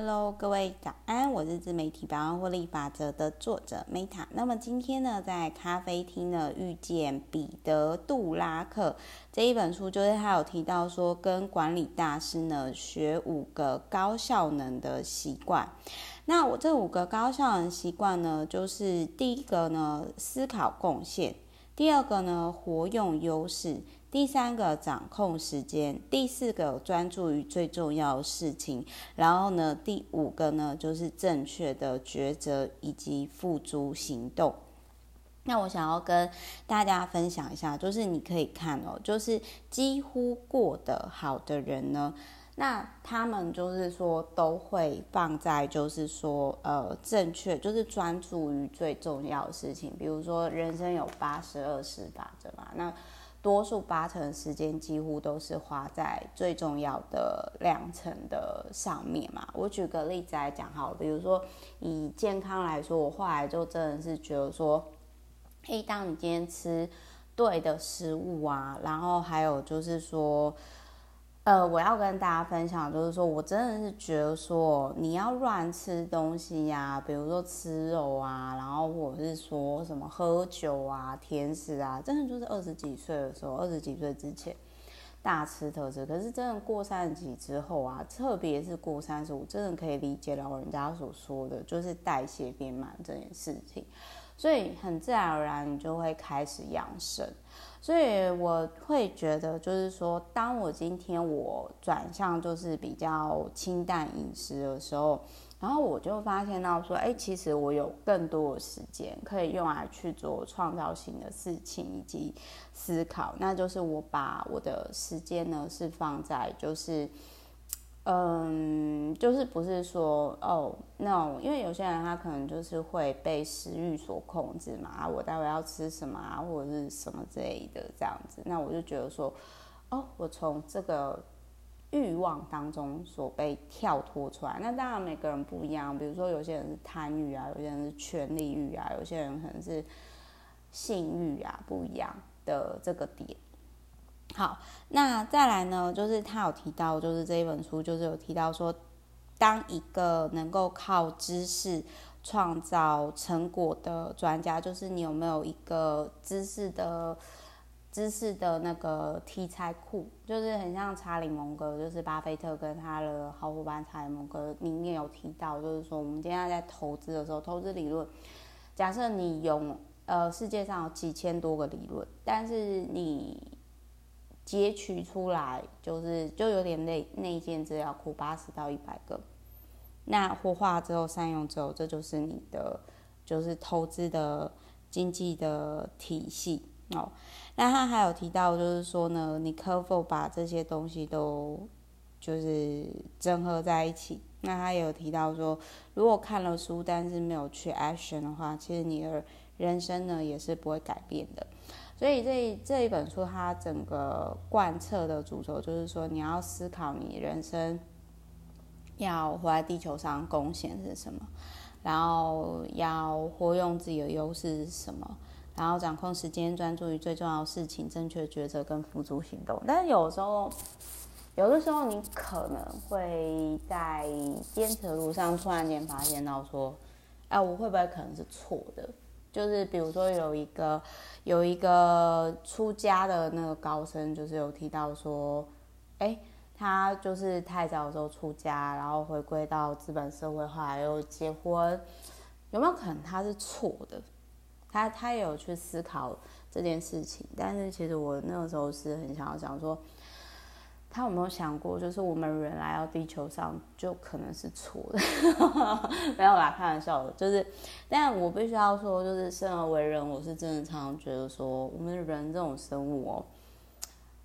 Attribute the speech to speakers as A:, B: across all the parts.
A: Hello，各位早安，我是自媒体百万获利法则的作者 Meta。那么今天呢，在咖啡厅呢遇见彼得·杜拉克这一本书，就是他有提到说，跟管理大师呢学五个高效能的习惯。那我这五个高效能习惯呢，就是第一个呢，思考贡献；第二个呢，活用优势。第三个掌控时间，第四个专注于最重要的事情，然后呢，第五个呢就是正确的抉择以及付诸行动。那我想要跟大家分享一下，就是你可以看哦，就是几乎过得好的人呢，那他们就是说都会放在就是说呃正确，就是专注于最重要的事情。比如说人生有八十二十法则嘛，那。多数八成时间几乎都是花在最重要的两成的上面嘛。我举个例子来讲好，比如说以健康来说，我后来就真的是觉得说，嘿，当你今天吃对的食物啊，然后还有就是说。呃，我要跟大家分享，就是说我真的是觉得说，你要乱吃东西呀、比如说吃肉啊，然后或者是说什么喝酒啊、甜食啊，真的就是二十几岁的时候，二十几岁之前大吃特吃，可是真的过三十几之后啊，特别是过三十五，真的可以理解老人家所说的，就是代谢变慢这件事情，所以很自然而然你就会开始养生。所以我会觉得，就是说，当我今天我转向就是比较清淡饮食的时候，然后我就发现到说，哎，其实我有更多的时间可以用来去做创造性的事情以及思考，那就是我把我的时间呢是放在就是。嗯，就是不是说哦，那种，因为有些人他可能就是会被食欲所控制嘛，啊，我待会要吃什么啊，或者是什么之类的这样子，那我就觉得说，哦，我从这个欲望当中所被跳脱出来。那当然每个人不一样，比如说有些人是贪欲啊，有些人是权力欲啊，有些人可能是性欲啊，不一样的这个点。好，那再来呢，就是他有提到，就是这一本书，就是有提到说，当一个能够靠知识创造成果的专家，就是你有没有一个知识的、知识的那个题材库，就是很像查理蒙格，就是巴菲特跟他的好伙伴查理蒙格里面有提到，就是说我们今天在投资的时候，投资理论，假设你有呃世界上有几千多个理论，但是你截取出来就是就有点内内建资料库八十到一百个，那活化之后善用之后，这就是你的就是投资的经济的体系哦。那他还有提到就是说呢，你可否把这些东西都就是整合在一起？那他也有提到说，如果看了书但是没有去 action 的话，其实你的人生呢也是不会改变的。所以这这一本书，它整个贯彻的主轴就是说，你要思考你人生要活在地球上贡献是什么，然后要活用自己的优势是什么，然后掌控时间，专注于最重要的事情，正确抉择跟付诸行动。但是有时候，有的时候你可能会在坚持的路上突然间发现到说，哎，我会不会可能是错的？就是比如说有一个有一个出家的那个高僧，就是有提到说，哎，他就是太早的时候出家，然后回归到资本社会，后来又结婚，有没有可能他是错的？他他也有去思考这件事情，但是其实我那个时候是很想要讲说。他有没有想过，就是我们人来到地球上就可能是错的？没有啦，开玩笑的。就是，但我必须要说，就是生而为人，我是真的常常觉得说，我们人这种生物哦，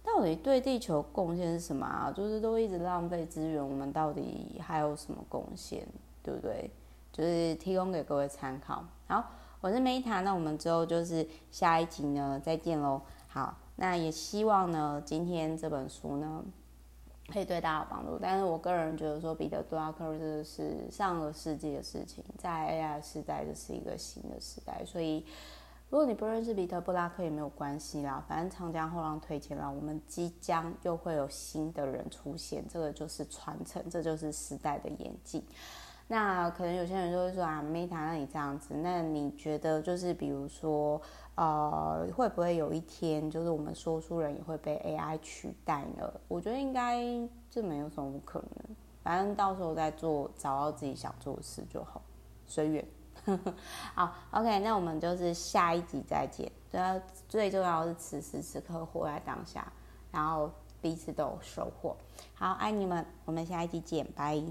A: 到底对地球贡献是什么啊？就是都一直浪费资源，我们到底还有什么贡献？对不对？就是提供给各位参考。好，我是 Meta，那我们之后就是下一集呢，再见喽。好。那也希望呢，今天这本书呢，可以对大家有帮助。但是我个人觉得说，彼得·杜拉克这是上个世纪的事情，在 AI 时代，这是一个新的时代。所以，如果你不认识彼得·布拉克也没有关系啦，反正长江后浪推前浪，我们即将又会有新的人出现，这个就是传承，这就是时代的演进。那可能有些人就会说啊，Meta，那你这样子，那你觉得就是比如说，呃，会不会有一天就是我们说书人也会被 AI 取代呢？我觉得应该这没有什么可能，反正到时候再做，找到自己想做的事就好，随缘。好，OK，那我们就是下一集再见。最最重要是此时此刻活在当下，然后彼此都有收获。好，爱你们，我们下一集见，拜。